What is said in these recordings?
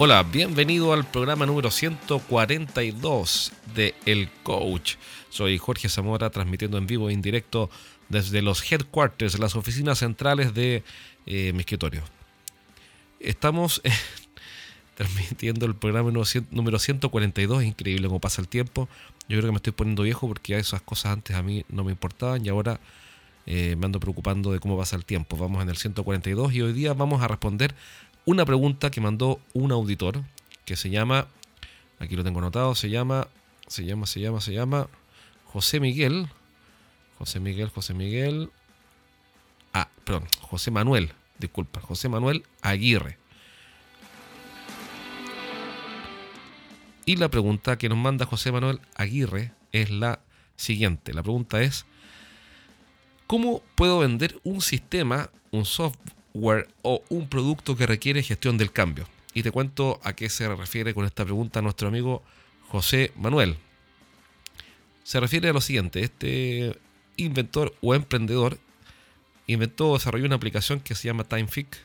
Hola, bienvenido al programa número 142 de El Coach. Soy Jorge Zamora transmitiendo en vivo e en directo desde los headquarters, las oficinas centrales de eh, mi escritorio. Estamos transmitiendo el programa número 142, es increíble cómo pasa el tiempo. Yo creo que me estoy poniendo viejo porque esas cosas antes a mí no me importaban y ahora eh, me ando preocupando de cómo pasa el tiempo. Vamos en el 142 y hoy día vamos a responder una pregunta que mandó un auditor que se llama, aquí lo tengo anotado, se llama, se llama, se llama, se llama José Miguel, José Miguel, José Miguel, ah, perdón, José Manuel, disculpa, José Manuel Aguirre. Y la pregunta que nos manda José Manuel Aguirre es la siguiente. La pregunta es, ¿cómo puedo vender un sistema, un software? O un producto que requiere gestión del cambio. Y te cuento a qué se refiere con esta pregunta nuestro amigo José Manuel. Se refiere a lo siguiente, este inventor o emprendedor inventó o desarrolló una aplicación que se llama TimeFic,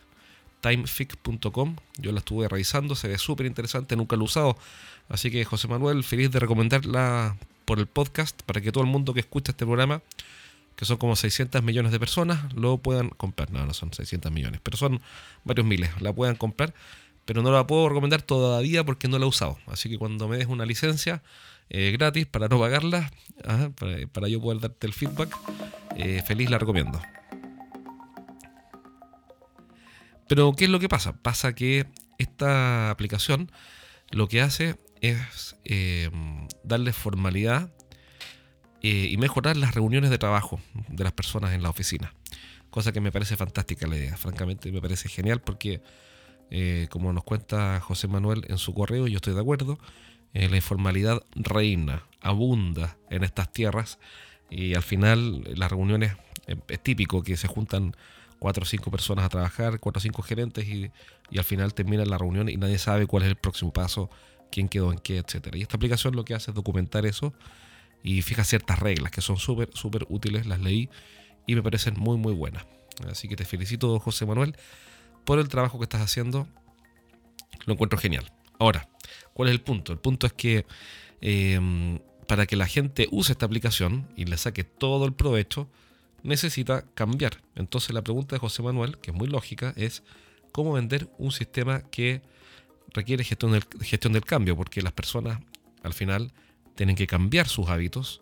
timefic.com. Yo la estuve revisando, se ve súper interesante, nunca lo he usado. Así que José Manuel, feliz de recomendarla por el podcast para que todo el mundo que escucha este programa que son como 600 millones de personas, lo puedan comprar. No, no son 600 millones, pero son varios miles. La puedan comprar, pero no la puedo recomendar todavía porque no la he usado. Así que cuando me des una licencia eh, gratis para no pagarla, para, yo poder darte el feedback, eh, feliz la recomiendo. Pero, ¿qué es lo que pasa? Pasa que esta aplicación lo que hace es eh, darle formalidad eh, y mejorar las reuniones de trabajo de las personas en la oficina. Cosa que me parece fantástica la idea, francamente me parece genial porque, eh, como nos cuenta José Manuel en su correo, yo estoy de acuerdo, eh, la informalidad reina, abunda en estas tierras y al final las reuniones es típico que se juntan cuatro o cinco personas a trabajar, cuatro o cinco gerentes y, y, al final termina la reunión y nadie sabe cuál es el próximo paso, quién quedó en qué, etc. Y esta aplicación lo que hace es documentar eso y fija ciertas reglas que son súper, súper útiles, las leí y me parecen muy, muy buenas. Así que te felicito, José Manuel, por el trabajo que estás haciendo. Lo encuentro genial. Ahora, ¿cuál es el punto? El punto es que em, para que la gente use esta aplicación y le saque todo el provecho, necesita cambiar. Entonces la pregunta de José Manuel, que es muy lógica, es cómo vender un sistema que requiere gestión gestión del cambio, porque las personas al final tienen que cambiar sus hábitos,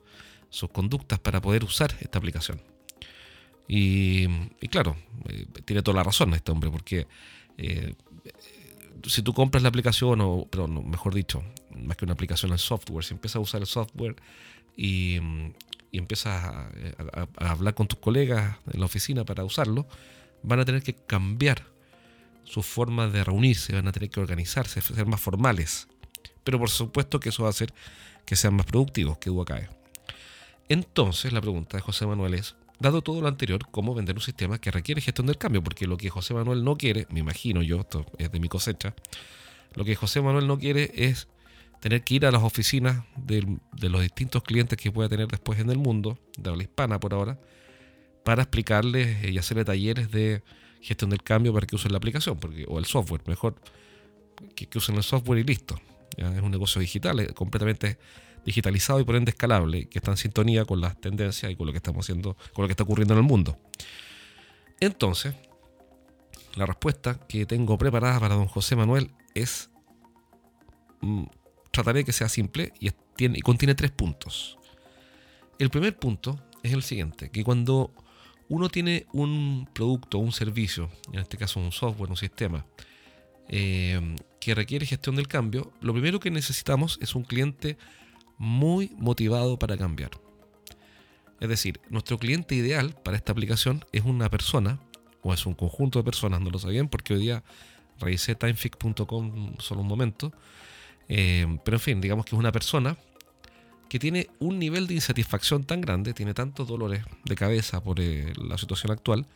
sus conductas para poder usar esta aplicación. Y, claro, eh, tiene toda la razón este hombre, porque eh, si tú compras la aplicación, o pero mejor dicho, más que una aplicación, el software, si empiezas a usar el software y, y empiezas a, a, hablar con tus colegas en la oficina para usarlo, van a tener que cambiar su forma de reunirse, van a tener que organizarse, ser más formales. Pero por supuesto que eso va a hacer que sean más productivos, que duda cae. Entonces, la pregunta de José Manuel es, dado todo lo anterior, ¿cómo vender un sistema que requiere gestión del cambio? Porque lo que José Manuel no quiere, me imagino yo, esto es de mi cosecha, lo que José Manuel no quiere es tener que ir a las oficinas de, los distintos clientes que pueda tener después en el mundo, de habla hispana por ahora, para explicarles y hacerle talleres de gestión del cambio para que usen la aplicación, porque, o el software, mejor que, que usen el software y listo. Es un negocio digital, completamente digitalizado y por ende escalable, que está en sintonía con las tendencias y con lo que estamos haciendo, con lo que está ocurriendo en el mundo. Entonces, la respuesta que tengo preparada para don José Manuel es, mm, trataré de que sea simple y, y contiene tres puntos. El primer punto es el siguiente, que cuando uno tiene un producto un servicio, en este caso un software, un sistema, eh, que requiere gestión del cambio, lo primero que necesitamos es un cliente muy motivado para cambiar. Es decir, nuestro cliente ideal para esta aplicación es una persona, o es un conjunto de personas, no lo sabían, porque hoy día revisé timefic.com solo un momento, eh, pero en fin, digamos que es una persona que tiene un nivel de insatisfacción tan grande, tiene tantos dolores de cabeza por eh, la situación actual,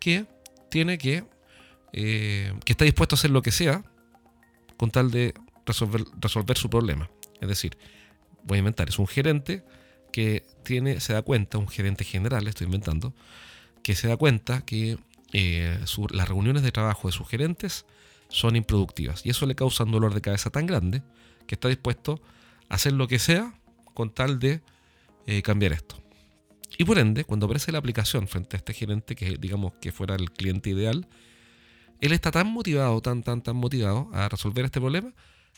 que tiene que, eh, que está dispuesto a hacer lo que sea con tal de resolver, resolver su problema. Es decir, voy a inventar, es un gerente que tiene, se da cuenta, un gerente general, estoy inventando, que se da cuenta que eh, las reuniones de trabajo de sus gerentes son improductivas. Y eso le causa un dolor de cabeza tan grande que está dispuesto a hacer lo que sea con tal de eh, cambiar esto. Y por ende, cuando aparece la aplicación frente a este gerente, que digamos que fuera el cliente ideal, él está tan motivado, tan, tan, tan motivado a resolver este problema,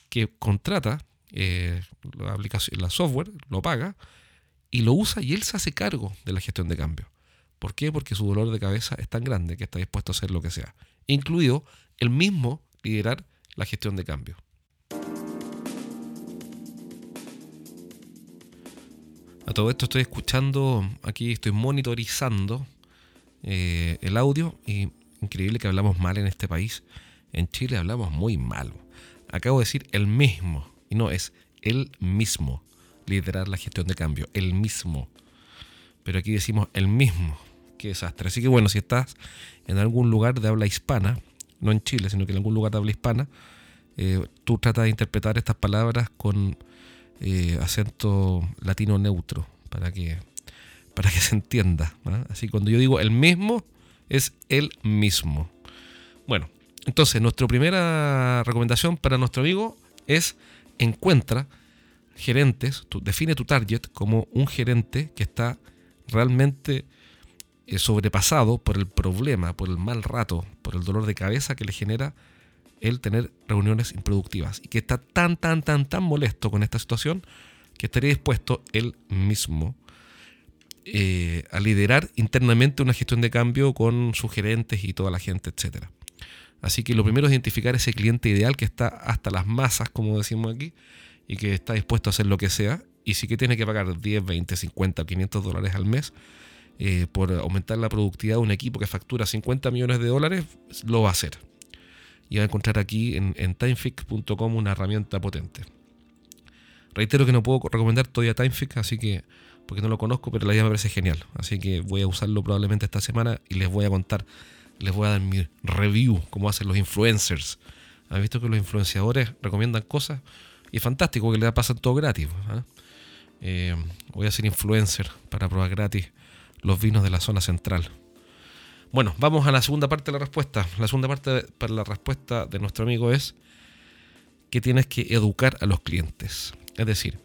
que contrata eh, la aplicación, la software, lo paga y lo usa y él se hace cargo de la gestión de cambio. ¿Por qué? Porque su dolor de cabeza es tan grande que está dispuesto a hacer lo que sea, incluido el mismo liderar la gestión de cambio. A todo esto estoy escuchando, aquí estoy monitorizando eh, el audio y increíble que hablamos mal en este país. En Chile hablamos muy mal. Acabo de decir el mismo y no es el mismo liderar la gestión de cambio, el mismo. Pero aquí decimos el mismo. Qué desastre. Así que bueno, si estás en algún lugar de habla hispana, no en Chile, sino que en algún lugar de habla hispana, eh, tú tratas de interpretar estas palabras con eh, acento latino neutro para que, para que se entienda. Así cuando yo digo el mismo, es el mismo. Bueno, entonces nuestra primera recomendación para nuestro amigo es encuentra gerentes, define tu target como un gerente que está realmente eh, sobrepasado por el problema, por el mal rato, por el dolor de cabeza que le genera el tener reuniones improductivas y que está tan, tan, tan, tan molesto con esta situación que estaría dispuesto él mismo eh, a liderar internamente una gestión de cambio con sus gerentes y toda la gente, etc. Así que lo primero es identificar ese cliente ideal que está hasta las masas, como decimos aquí, y que está dispuesto a hacer lo que sea, y si que tiene que pagar 10, 20, 50 500 dólares al mes eh, por aumentar la productividad de un equipo que factura 50 millones de dólares, lo va a hacer. Y va a encontrar aquí en, timefix.com una herramienta potente. Reitero que no puedo recomendar todavía Timefix, así que porque no lo conozco, pero la idea me parece genial. Así que voy a usarlo probablemente esta semana y les voy a contar, les voy a dar mi review, como hacen los influencers. ¿Han visto que los influenciadores recomiendan cosas? Y es fantástico que le pasan todo gratis. ¿ah? Eh, voy a ser influencer para probar gratis los vinos de la zona central. Bueno, vamos a la segunda parte de la respuesta. La segunda parte para la respuesta de nuestro amigo es que tienes que educar a los clientes. Es decir,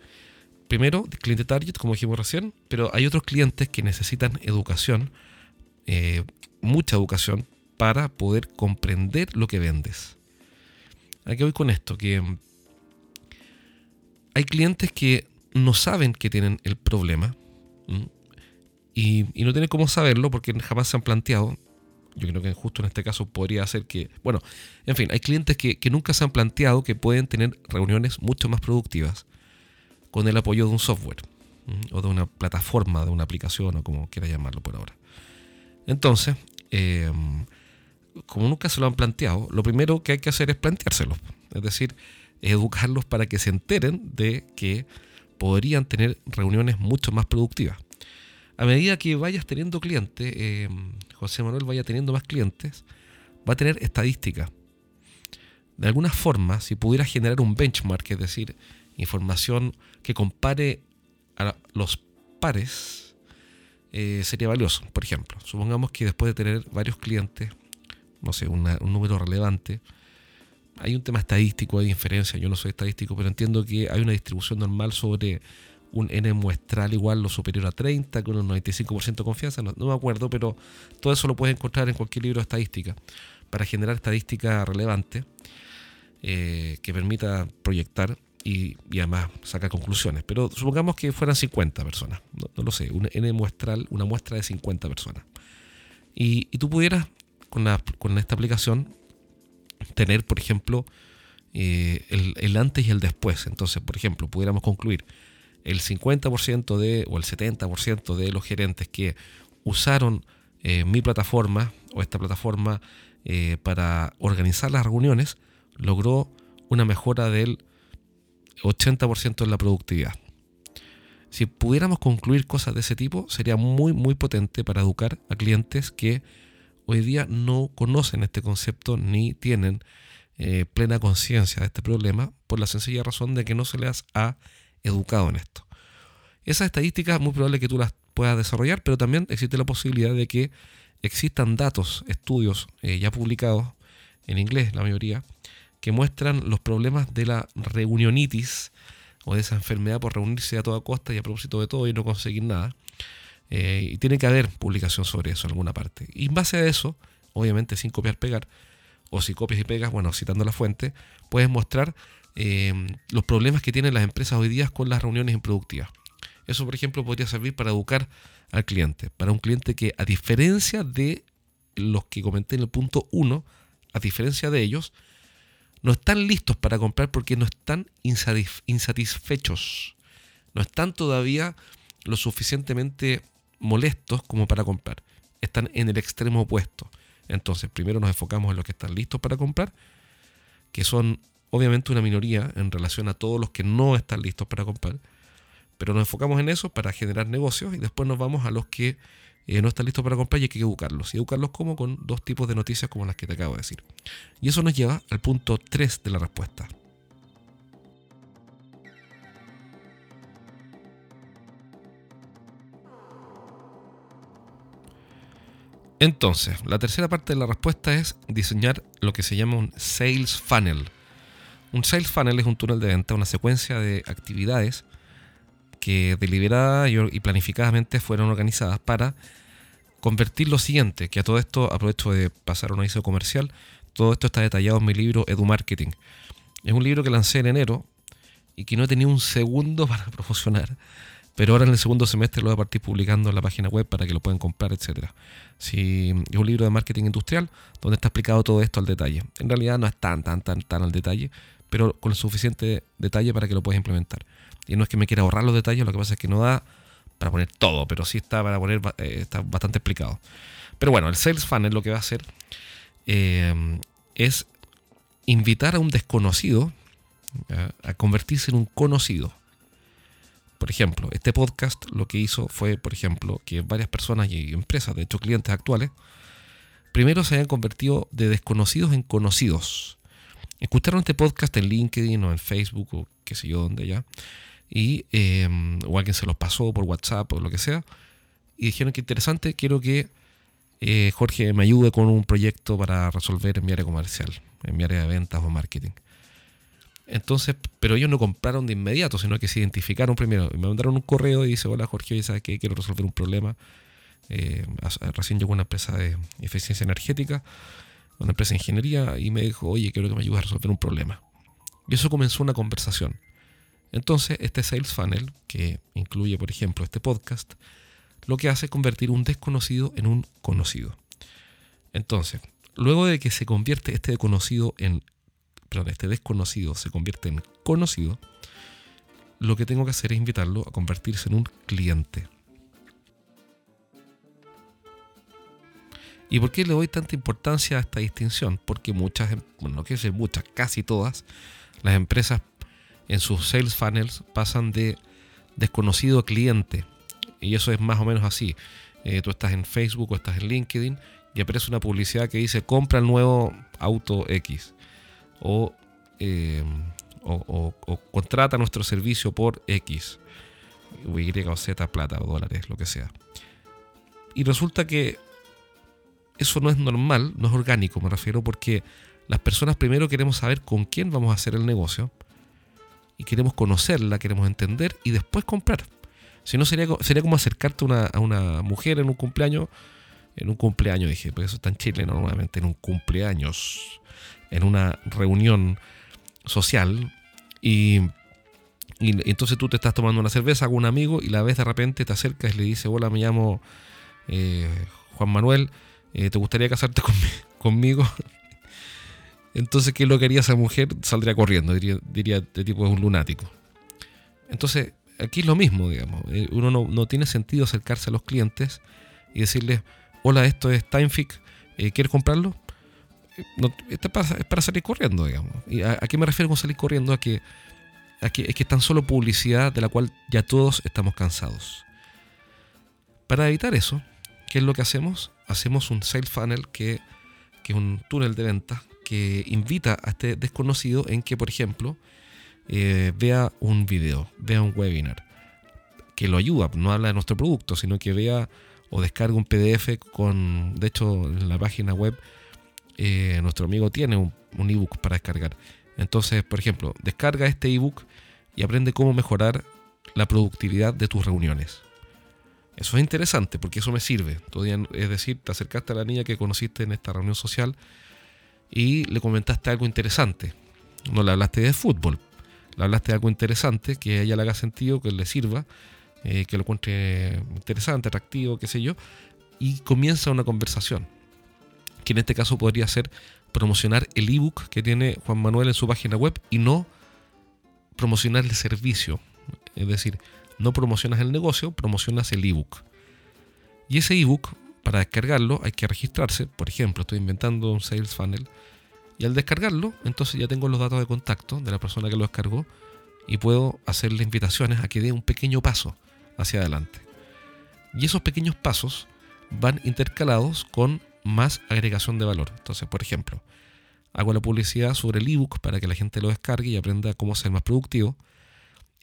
primero, cliente target, como dijimos recién, pero hay otros clientes que necesitan educación, eh, mucha educación, para poder comprender lo que vendes. Aquí voy con esto, que hay clientes que no saben que tienen el problema y, no tienen cómo saberlo porque jamás se han planteado. Yo creo que justo en este caso podría ser que, bueno, en fin, hay clientes que, nunca se han planteado que pueden tener reuniones mucho más productivas con el apoyo de un software o de una plataforma, de una aplicación o como quiera llamarlo por ahora. Entonces, em, como nunca se lo han planteado, lo primero que hay que hacer es planteárselo. Es decir, educarlos para que se enteren de que podrían tener reuniones mucho más productivas. A medida que vayas teniendo clientes, eh, José Manuel vaya teniendo más clientes, va a tener estadística. De alguna forma, si pudiera generar un benchmark, es decir, información que compare a los pares, eh, sería valioso. Por ejemplo, supongamos que después de tener varios clientes, no sé, un número relevante, hay un tema estadístico, hay inferencia, yo no soy estadístico, pero entiendo que hay una distribución normal sobre un N muestral igual lo superior a 30, con un 95% de confianza, no, me acuerdo, pero todo eso lo puedes encontrar en cualquier libro de estadística, para generar estadística relevante eh, que permita proyectar y, además sacar conclusiones. Pero supongamos que fueran 50 personas, no, lo sé, un N una muestra de 50 personas. Y, tú pudieras, con, con esta aplicación, tener, por ejemplo, eh, el, antes y el después. Entonces, por ejemplo, pudiéramos concluir el 50% de o el 70% de los gerentes que usaron eh, mi plataforma o esta plataforma eh, para organizar las reuniones logró una mejora del 80% en la productividad. Si pudiéramos concluir cosas de ese tipo, sería muy, muy potente para educar a clientes que hoy día no conocen este concepto ni tienen eh, plena conciencia de este problema por la sencilla razón de que no se les ha educado en esto. Esas estadísticas es muy probable que tú las puedas desarrollar, pero también existe la posibilidad de que existan datos, estudios eh, ya publicados en inglés la mayoría, que muestran los problemas de la reunionitis o de esa enfermedad por reunirse a toda costa y a propósito de todo y no conseguir nada. Eh, y tiene que haber publicación sobre eso en alguna parte. Y en base a eso, obviamente sin copiar, pegar, o si copias y pegas, bueno, citando la fuente, puedes mostrar eh, los problemas que tienen las empresas hoy día con las reuniones improductivas. Eso, por ejemplo, podría servir para educar al cliente, para un cliente que, a diferencia de los que comenté en el punto 1, a diferencia de ellos, no están listos para comprar porque no están insatisfechos, no están todavía lo suficientemente molestos como para comprar, están en el extremo opuesto. Entonces, primero nos enfocamos en los que están listos para comprar, que son obviamente una minoría en relación a todos los que no están listos para comprar, pero nos enfocamos en eso para generar negocios y después nos vamos a los que eh, no están listos para comprar y hay que educarlos. ¿Y educarlos como? Con dos tipos de noticias como las que te acabo de decir. Y eso nos lleva al punto 3 de la respuesta. Entonces, la tercera parte de la respuesta es diseñar lo que se llama un sales funnel. Un sales funnel es un túnel de venta, una secuencia de actividades que deliberada y planificadamente fueron organizadas para convertir lo siguiente, que a todo esto aprovecho de pasar un aviso comercial, todo esto está detallado en mi libro Edu Marketing. Es un libro que lancé en enero y que no he tenido un segundo para promocionar, pero ahora en el segundo semestre lo voy a partir publicando en la página web para que lo puedan comprar, etc. Es un libro de marketing industrial donde está explicado todo esto al detalle. En realidad no es tan, tan, tan, tan al detalle, pero con suficiente detalle para que lo puedas implementar. Y no es que me quiera ahorrar los detalles, lo que pasa es que no da para poner todo, pero sí está para poner, eh, está bastante explicado. Pero bueno, el Sales Funnel lo que va a hacer eh, es invitar a un desconocido a convertirse en un conocido. Por ejemplo, este podcast lo que hizo fue, por ejemplo, que varias personas y empresas, de hecho clientes actuales, primero se hayan convertido de desconocidos en conocidos. Escucharon este podcast en LinkedIn o en Facebook o qué sé yo, dónde ya y, em, o alguien se los pasó por WhatsApp o lo que sea, y dijeron que interesante, quiero que eh, Jorge me ayude con un proyecto para resolver en mi área comercial, en mi área de ventas o marketing. Entonces, pero ellos no compraron de inmediato, sino que se identificaron primero. Me mandaron un correo y dice, hola Jorge, ¿sabes qué? Quiero resolver un problema. Eh, recién llegó una empresa de eficiencia energética, una empresa de ingeniería, y me dijo, oye, quiero que me ayudes a resolver un problema. Y eso comenzó una conversación. Entonces, este Sales Funnel, que incluye, por ejemplo, este podcast, lo que hace es convertir un desconocido en un conocido. Entonces, luego de que se convierte este desconocido en, perdón, este desconocido se convierte en conocido, lo que tengo que hacer es invitarlo a convertirse en un cliente. ¿Y por qué le doy tanta importancia a esta distinción? Porque muchas, bueno, no quiero decir muchas, casi todas, las empresas en sus sales funnels pasan de desconocido a cliente. Y eso es más o menos así. Eh, tú estás en Facebook o estás en LinkedIn y aparece una publicidad que dice compra el nuevo auto X. O, eh, o, contrata nuestro servicio por X. O Y o Z, plata o dólares, lo que sea. Y resulta que eso no es normal, no es orgánico, me refiero, porque las personas primero queremos saber con quién vamos a hacer el negocio y queremos conocerla, queremos entender y después comprar. Si no, sería, sería como acercarte a una mujer en un cumpleaños, en un cumpleaños, dije, porque eso está en Chile normalmente, en un cumpleaños, en una reunión social, y, entonces tú te estás tomando una cerveza con un amigo y la ves de repente, te acercas y le dices, hola, me llamo eh, Juan Manuel, eh, ¿te gustaría casarte conmigo? Entonces, ¿qué es lo que haría esa mujer? Saldría corriendo, diría, diría de tipo es un lunático. Entonces, aquí es lo mismo, digamos. Eh, uno no, tiene sentido acercarse a los clientes y decirles, hola, esto es TimeFix, eh, ¿quieres comprarlo? Eh, esto es para, salir corriendo, digamos. ¿Y a, qué me refiero con salir corriendo? A que, es que es tan solo publicidad de la cual ya todos estamos cansados. Para evitar eso, ¿qué es lo que hacemos? Hacemos un sales funnel que, que es un túnel de venta que invita a este desconocido en que, por ejemplo, eh, vea un video, vea un webinar, que lo ayuda, no habla de nuestro producto, sino que vea o descargue un PDF con, de hecho, en la página web eh, nuestro amigo tiene un, un ebook para descargar. Entonces, por ejemplo, descarga este ebook y aprende cómo mejorar la productividad de tus reuniones. Eso es interesante porque eso me sirve. Es decir, te acercaste a la niña que conociste en esta reunión social y le comentaste algo interesante. No le hablaste de fútbol, le hablaste de algo interesante que a ella le haga sentido, que le sirva, eh, que lo encuentre interesante, atractivo, qué sé yo, y comienza una conversación. Que en este caso podría ser promocionar el ebook que tiene Juan Manuel en su página web y no promocionar el servicio. Es decir, no promocionas el negocio, promocionas el ebook. Y ese ebook, para descargarlo, hay que registrarse. Por ejemplo, estoy inventando un sales funnel. Y al descargarlo, entonces ya tengo los datos de contacto de la persona que lo descargó y puedo hacerle invitaciones a que dé un pequeño paso hacia adelante. Y esos pequeños pasos van intercalados con más agregación de valor. Entonces, por ejemplo, hago la publicidad sobre el ebook para que la gente lo descargue y aprenda cómo ser más productivo.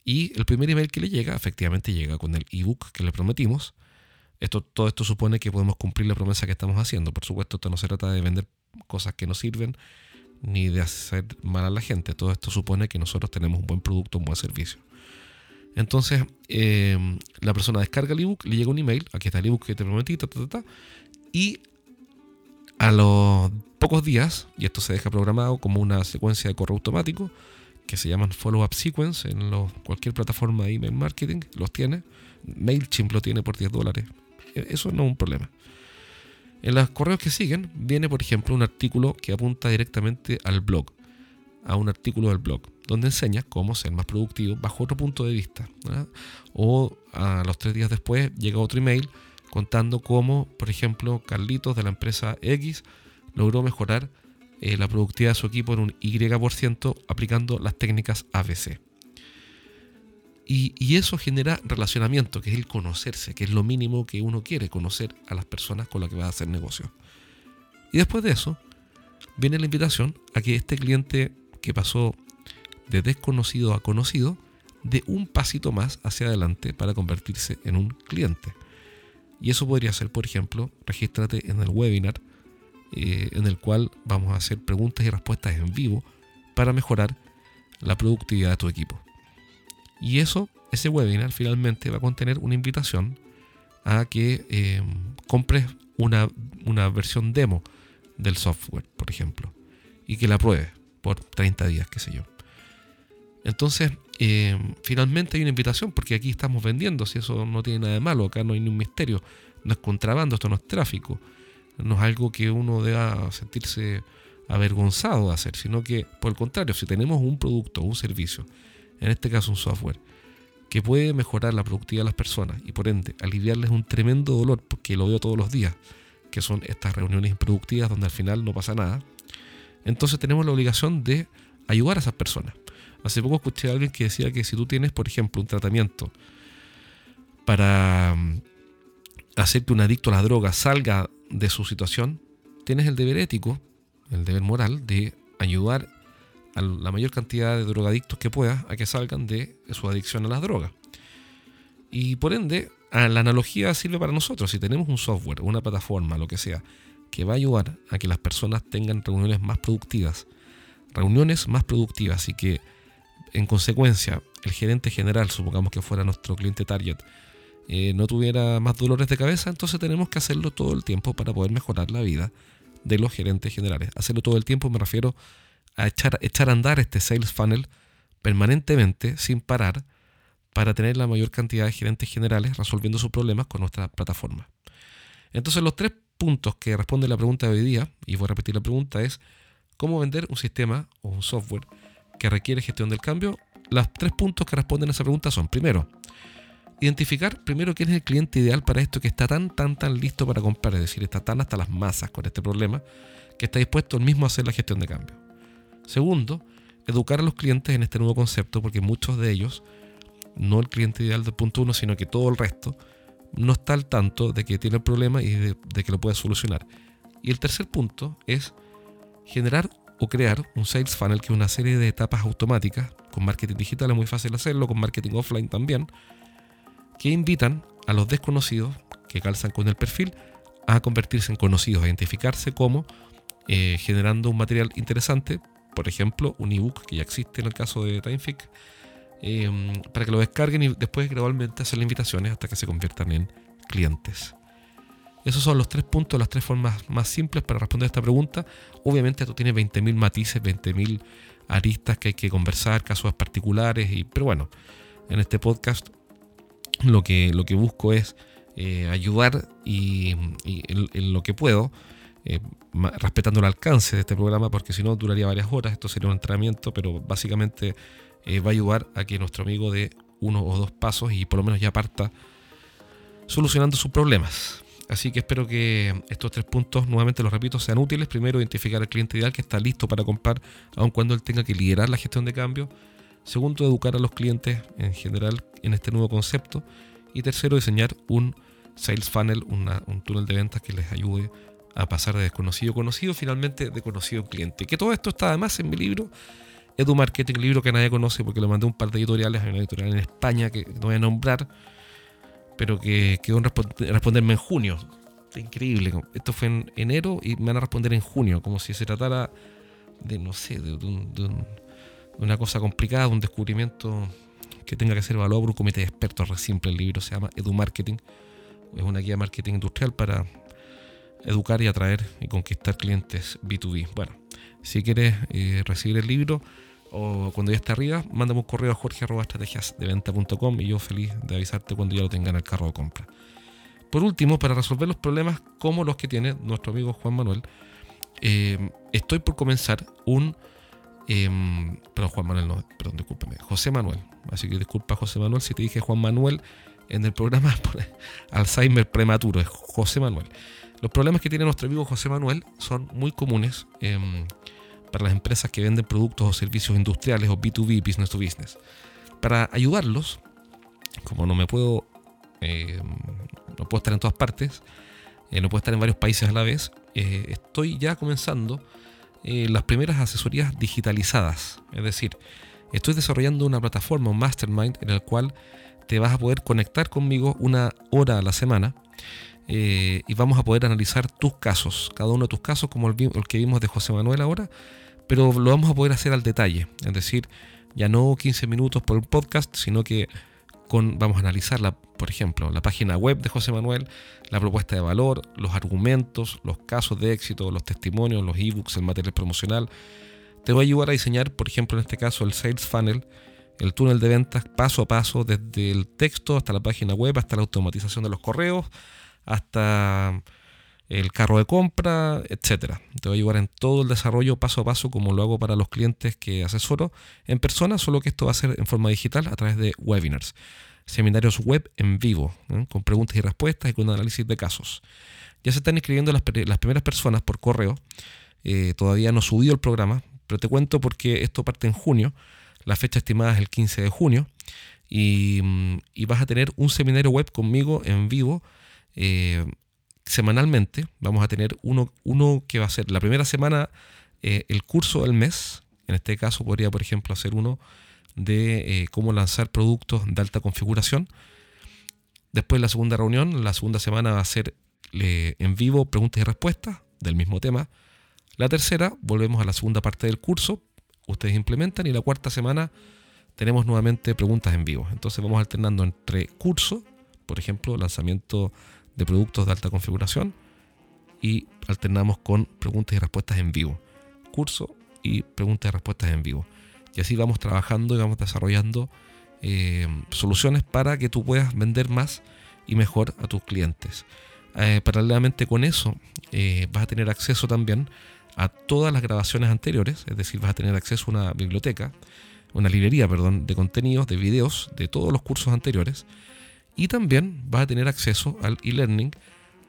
Y el primer email que le llega, efectivamente llega con el ebook que le prometimos. Esto, todo esto supone que podemos cumplir la promesa que estamos haciendo. Por supuesto, esto no se trata de vender cosas que no sirven ni de hacer mal a la gente. Todo esto supone que nosotros tenemos un buen producto, un buen servicio. Entonces, eh, la persona descarga el ebook, le llega un email, aquí está el ebook que te prometí, y a los pocos días, y esto se deja programado como una secuencia de correo automático, que se llaman follow-up sequence en cualquier plataforma de email marketing, los tiene. MailChimp lo tiene por 10 dólares. E, eso no es un problema. En los correos que siguen viene, por ejemplo, un artículo que apunta directamente al blog, a un artículo del blog, donde enseña cómo ser más productivo bajo otro punto de vista. O a los tres días después llega otro email contando cómo, por ejemplo, Carlitos de la empresa X logró mejorar eh, la productividad de su equipo en un Y% aplicando las técnicas ABC. Y, eso genera relacionamiento, que es el conocerse, que es lo mínimo que uno quiere, conocer a las personas con las que va a hacer negocio. Y después de eso, viene la invitación a que este cliente que pasó de desconocido a conocido dé un pasito más hacia adelante para convertirse en un cliente. Y eso podría ser, por ejemplo, regístrate en el webinar eh, en el cual vamos a hacer preguntas y respuestas en vivo para mejorar la productividad de tu equipo. Y eso, ese webinar finalmente va a contener una invitación a que em, compres una, una, versión demo del software, por ejemplo, y que la pruebes por 30 días, qué sé yo. Entonces, em, finalmente hay una invitación, porque aquí estamos vendiendo, si eso no tiene nada de malo, acá no hay ningún misterio, no es contrabando, esto no es tráfico no es algo que uno deba sentirse avergonzado de hacer, sino que por el contrario, si tenemos un producto o un servicio, en este caso un software, que puede mejorar la productividad de las personas y por ende aliviarles un tremendo dolor, porque lo veo todos los días, que son estas reuniones improductivas donde al final no pasa nada, entonces tenemos la obligación de ayudar a esas personas. Hace poco escuché a alguien que decía que si tú tienes, por ejemplo, un tratamiento para mm, hacer que un adicto a la droga salga de su situación, tienes el deber ético, el deber moral de ayudar a la mayor cantidad de drogadictos que puedas a que salgan de su adicción a las drogas. Y por ende, la analogía sirve para nosotros. Si tenemos un software, una plataforma, lo que sea, que va a ayudar a que las personas tengan reuniones más productivas, reuniones más productivas y que en consecuencia el gerente general, supongamos que fuera nuestro cliente target, eh, no tuviera más dolores de cabeza, entonces tenemos que hacerlo todo el tiempo para poder mejorar la vida de los gerentes generales. Hacerlo todo el tiempo me refiero echar, echar a andar este sales funnel permanentemente, sin parar, para tener la mayor cantidad de gerentes generales resolviendo sus problemas con nuestra plataforma. Entonces los tres puntos que responde la pregunta de hoy día, y voy a repetir la pregunta, es cómo vender un sistema o un software que requiere gestión del cambio. Los tres puntos que responden a esa pregunta son, primero, identificar primero quién es el cliente ideal para esto que está tan, tan, tan listo para comprar, es decir, está tan hasta las masas con este problema, que está dispuesto él mismo a hacer la gestión de cambio. Segundo, educar a los clientes en este nuevo concepto, porque muchos de ellos, no el cliente ideal del punto uno, sino que todo el resto, no está al tanto de que tiene el problema y de, que lo puede solucionar. Y el tercer punto es generar o crear un sales funnel que es una serie de etapas automáticas. Con marketing digital es muy fácil hacerlo, con marketing offline también, que invitan a los desconocidos que calzan con el perfil a convertirse en conocidos, a identificarse como eh, generando un material interesante, por ejemplo, un ebook que ya existe en el caso de TimeFic, em, para que lo descarguen y después gradualmente hacer las invitaciones hasta que se conviertan en clientes. Esos son los tres puntos, las tres formas más simples para responder a esta pregunta. Obviamente esto tiene 20.000 matices, 20.000 aristas que hay que conversar, casos particulares, y, pero bueno, en este podcast lo que, lo que busco es eh, ayudar y, en, lo que puedo, eh, respetando el alcance de este programa, porque si no duraría varias horas, esto sería un entrenamiento, pero básicamente eh, va a ayudar a que nuestro amigo dé uno o dos pasos y por lo menos ya parta solucionando sus problemas. Así que espero que estos tres puntos, nuevamente los repito, sean útiles. Primero, identificar al cliente ideal que está listo para comprar, aun cuando él tenga que liderar la gestión de cambio. Segundo, educar a los clientes en general en este nuevo concepto. Y tercero, diseñar un sales funnel, un túnel de ventas que les ayude a pasar de desconocido a conocido, finalmente de conocido a cliente. Que todo esto está además en mi libro, Edu Marketing, libro que nadie conoce porque lo mandé un par de editoriales, hay una editorial en España que no voy a nombrar, pero que quedó en responderme en junio. Increíble. Esto fue en enero y me van a responder en junio, como si se tratara de, no sé, de, de una cosa complicada, un descubrimiento que tenga que ser evaluado por un comité de expertos. Re simple el libro, se llama Edu Marketing. Es una guía de marketing industrial para educar y atraer y conquistar clientes B2B. Bueno, si quieres eh, recibir el libro o cuando ya esté arriba, mándame un correo a jorge.estrategiasdeventa.com y yo feliz de avisarte cuando ya lo tenga en el carro de compra. Por último, para resolver los problemas como los que tiene nuestro amigo Juan Manuel, eh, estoy por comenzar un... Em, perdón, Juan Manuel, no, perdón, discúlpeme, José Manuel. Así que disculpa, José Manuel, si te dije Juan Manuel en el programa Alzheimer prematuro, es José Manuel. Los problemas que tiene nuestro amigo José Manuel son muy comunes em, para las empresas que venden productos o servicios industriales o B2B, business to business. Para ayudarlos, como no me puedo, em, no puedo estar en todas partes, eh, no puedo estar en varios países a la vez, eh, estoy ya comenzando eh, las primeras asesorías digitalizadas. Es decir, estoy desarrollando una plataforma, un mastermind, en el cual te vas a poder conectar conmigo una hora a la semana eh, y vamos a poder analizar tus casos, cada uno de tus casos, como el, que vimos de José Manuel ahora, pero lo vamos a poder hacer al detalle, es decir, ya no 15 minutos por el podcast, sino que vamos a analizar, la, por ejemplo, la página web de José Manuel, la propuesta de valor, los argumentos, los casos de éxito, los testimonios, los ebooks, el material promocional. Te voy a ayudar a diseñar, por ejemplo, en este caso, el Sales Funnel, el túnel de ventas paso a paso, desde el texto hasta la página web, hasta la automatización de los correos, hasta el carro de compra, etcétera. Te voy a ayudar en todo el desarrollo paso a paso como lo hago para los clientes que asesoro en persona, solo que esto va a ser en forma digital a través de webinars, seminarios web en vivo, ¿eh? con preguntas y respuestas y con análisis de casos. Ya se están inscribiendo las, primeras personas por correo. Eh, todavía no he subido el programa, pero te cuento porque esto parte en junio. La fecha estimada es el 15 de junio. Mm, y vas a tener un seminario web conmigo en vivo eh, semanalmente vamos a tener uno, uno que va a ser la primera semana eh, el curso del mes. En este caso podría, por ejemplo, hacer uno de eh, cómo lanzar productos de alta configuración. Después la segunda reunión, la segunda semana va a ser en vivo preguntas y respuestas del mismo tema. La tercera, volvemos a la segunda parte del curso, ustedes implementan y la cuarta semana tenemos nuevamente preguntas en vivo. Entonces vamos alternando entre curso, por ejemplo, lanzamiento de productos de alta configuración y alternamos con preguntas y respuestas en vivo. Curso y preguntas y respuestas en vivo. Y así vamos trabajando y vamos desarrollando eh, soluciones para que tú puedas vender más y mejor a tus clientes. Eh, paralelamente con eso, eh, vas a tener acceso también a todas las grabaciones anteriores, es decir, vas a tener acceso a una biblioteca, una librería, perdón, de contenidos, de videos de todos los cursos anteriores y también vas a tener acceso al e-learning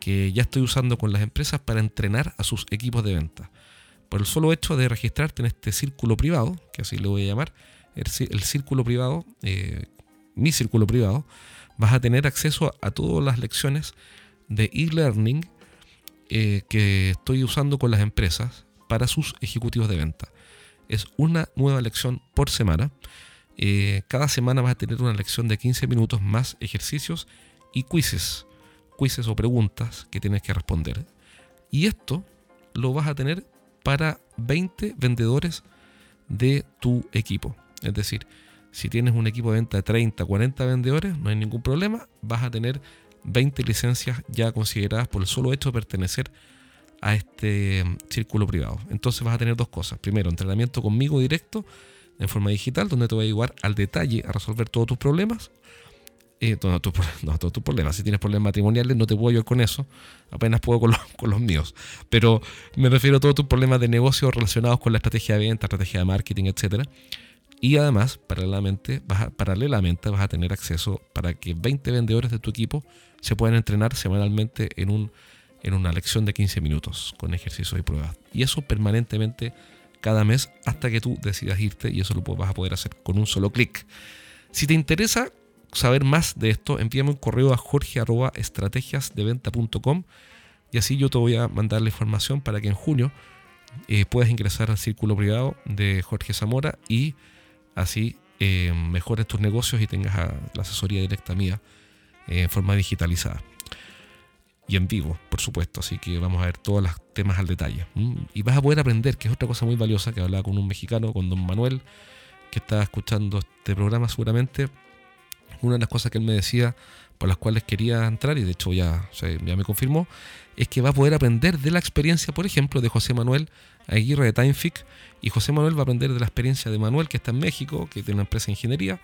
que ya estoy usando con las empresas para entrenar a sus equipos de venta. Por el solo hecho de registrarte en este círculo privado, que así le voy a llamar, el, círculo privado, eh, mi círculo privado, vas a tener acceso a, todas las lecciones de e-learning eh, que estoy usando con las empresas para sus ejecutivos de venta. Es una nueva lección por semana eh, cada semana vas a tener una lección de 15 minutos más ejercicios y quizzes, quizzes o preguntas que tienes que responder. Y esto lo vas a tener para 20 vendedores de tu equipo. Es decir, si tienes un equipo de venta de 30, 40 vendedores, no hay ningún problema, vas a tener 20 licencias ya consideradas por el solo hecho de pertenecer a este mm, círculo privado. Entonces vas a tener dos cosas. Primero, entrenamiento conmigo directo en forma digital, donde te voy a ayudar al detalle a resolver todos tus problemas. Eh, todos, tus, problemas. Si tienes problemas matrimoniales, no te puedo ayudar con eso. Apenas puedo con los, con los míos. Pero me refiero a todos tus problemas de negocio relacionados con la estrategia de venta, estrategia de marketing, etc. Y además, paralelamente vas, a, paralelamente vas a tener acceso para que 20 vendedores de tu equipo se puedan entrenar semanalmente en un en una lección de 15 minutos con ejercicios y pruebas. Y eso permanentemente cada mes hasta que tú decidas irte y eso lo vas a poder hacer con un solo clic. Si te interesa saber más de esto, envíame un correo a jorge.estrategiasdeventa.com y así yo te voy a mandar la información para que en junio eh, puedas ingresar al círculo privado de Jorge Zamora y así eh, mejores tus negocios y tengas la asesoría directa mía eh, en forma digitalizada y en vivo, por supuesto. Así que vamos a ver todos los temas al detalle. Y vas a poder aprender, que es otra cosa muy valiosa, que hablaba con un mexicano, con don Manuel, que estaba escuchando este programa seguramente. Una de las cosas que él me decía, por las cuales quería entrar, y de hecho ya, ya me confirmó, es que va a poder aprender de la experiencia, por ejemplo, de José Manuel Aguirre de TimeFic. Y José Manuel va a aprender de la experiencia de Manuel, que está en México, que tiene una empresa de ingeniería.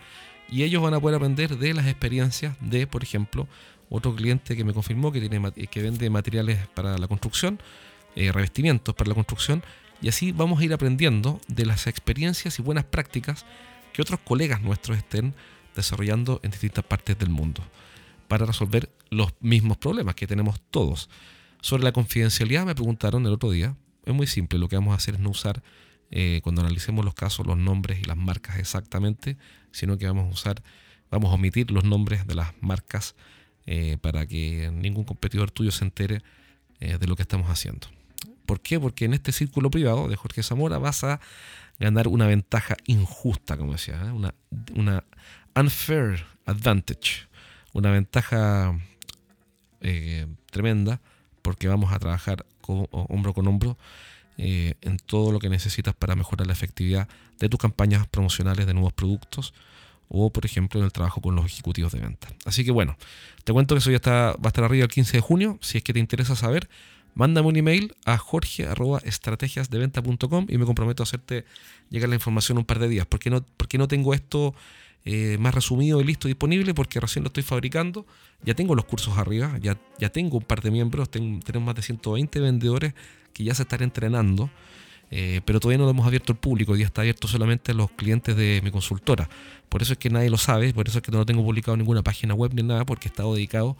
Y ellos van a poder aprender de las experiencias de, por ejemplo, otro cliente que me confirmó que, tiene, que vende materiales para la construcción, eh, revestimientos para la construcción, y así vamos a ir aprendiendo de las experiencias y buenas prácticas que otros colegas nuestros estén desarrollando en distintas partes del mundo para resolver los mismos problemas que tenemos todos. Sobre la confidencialidad me preguntaron el otro día. Es muy simple, lo que vamos a hacer es no usar, eh, cuando analicemos los casos, los nombres y las marcas exactamente, sino que vamos a usar, vamos a omitir los nombres de las marcas eh, para que ningún competidor tuyo se entere eh, de lo que estamos haciendo. ¿Por qué? Porque en este círculo privado de Jorge Zamora vas a ganar una ventaja injusta, como decía, ¿eh? una, una, unfair advantage, una ventaja tremenda, porque vamos a trabajar hombro con hombro en todo lo que necesitas para mejorar la efectividad de tus campañas promocionales de nuevos productos o por ejemplo en el trabajo con los ejecutivos de venta. Así que bueno, te cuento que eso ya está, va a estar arriba el 15 de junio. Si es que te interesa saber, mándame un email a jorge.estrategiasdeventa.com y me comprometo a hacerte llegar la información un par de días. ¿Por qué no, porque no tengo esto eh, más resumido y listo disponible? Porque recién lo estoy fabricando. Ya tengo los cursos arriba, ya, ya tengo un par de miembros, tenemos más de 120 vendedores que ya se están entrenando. Eh, pero todavía no lo hemos abierto al público, ya está abierto solamente a los clientes de mi consultora. Por eso es que nadie lo sabe, por eso es que no lo tengo publicado ninguna página web ni nada, porque he estado dedicado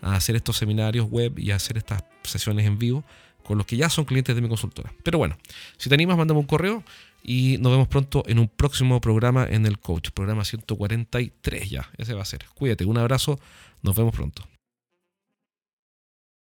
a hacer estos seminarios web y a hacer estas sesiones en vivo con los que ya son clientes de mi consultora. Pero bueno, si te animas, mándame un correo y nos vemos pronto en un próximo programa en el coach, programa 143 ya, ese va a ser. Cuídate, un abrazo, nos vemos pronto.